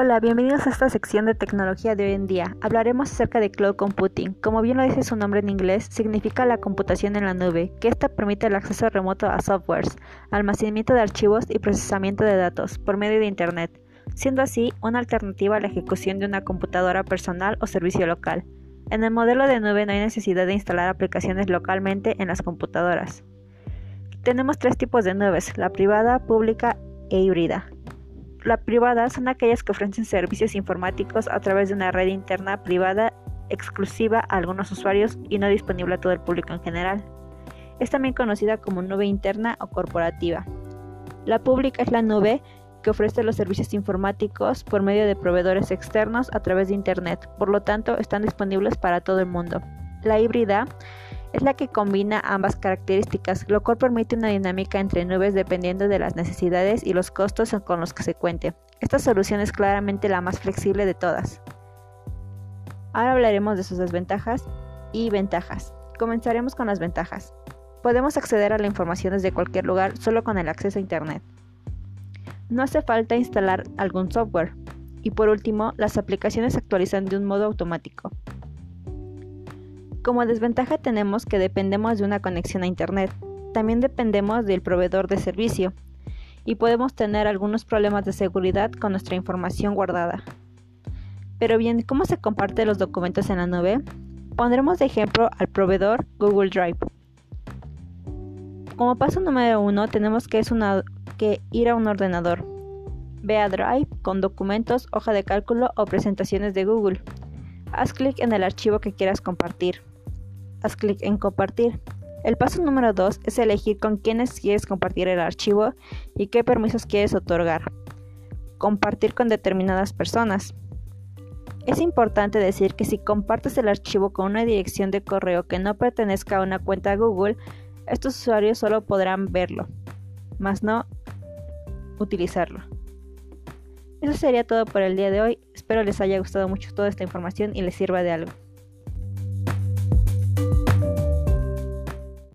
Hola, bienvenidos a esta sección de tecnología de hoy en día. Hablaremos acerca de cloud computing. Como bien lo dice su nombre en inglés, significa la computación en la nube, que esta permite el acceso remoto a softwares, almacenamiento de archivos y procesamiento de datos por medio de Internet, siendo así una alternativa a la ejecución de una computadora personal o servicio local. En el modelo de nube no hay necesidad de instalar aplicaciones localmente en las computadoras. Tenemos tres tipos de nubes, la privada, pública e híbrida. La privada son aquellas que ofrecen servicios informáticos a través de una red interna privada exclusiva a algunos usuarios y no disponible a todo el público en general. Es también conocida como nube interna o corporativa. La pública es la nube que ofrece los servicios informáticos por medio de proveedores externos a través de Internet, por lo tanto están disponibles para todo el mundo. La híbrida es la que combina ambas características, lo cual permite una dinámica entre nubes dependiendo de las necesidades y los costos con los que se cuente. Esta solución es claramente la más flexible de todas. Ahora hablaremos de sus desventajas y ventajas. Comenzaremos con las ventajas. Podemos acceder a la información desde cualquier lugar solo con el acceso a Internet. No hace falta instalar algún software. Y por último, las aplicaciones se actualizan de un modo automático. Como desventaja tenemos que dependemos de una conexión a Internet. También dependemos del proveedor de servicio y podemos tener algunos problemas de seguridad con nuestra información guardada. Pero bien, ¿cómo se comparten los documentos en la nube? Pondremos de ejemplo al proveedor Google Drive. Como paso número uno, tenemos que, es que ir a un ordenador. Ve a Drive con documentos, hoja de cálculo o presentaciones de Google. Haz clic en el archivo que quieras compartir haz clic en compartir. El paso número 2 es elegir con quiénes quieres compartir el archivo y qué permisos quieres otorgar. Compartir con determinadas personas. Es importante decir que si compartes el archivo con una dirección de correo que no pertenezca a una cuenta Google, estos usuarios solo podrán verlo, más no utilizarlo. Eso sería todo por el día de hoy. Espero les haya gustado mucho toda esta información y les sirva de algo.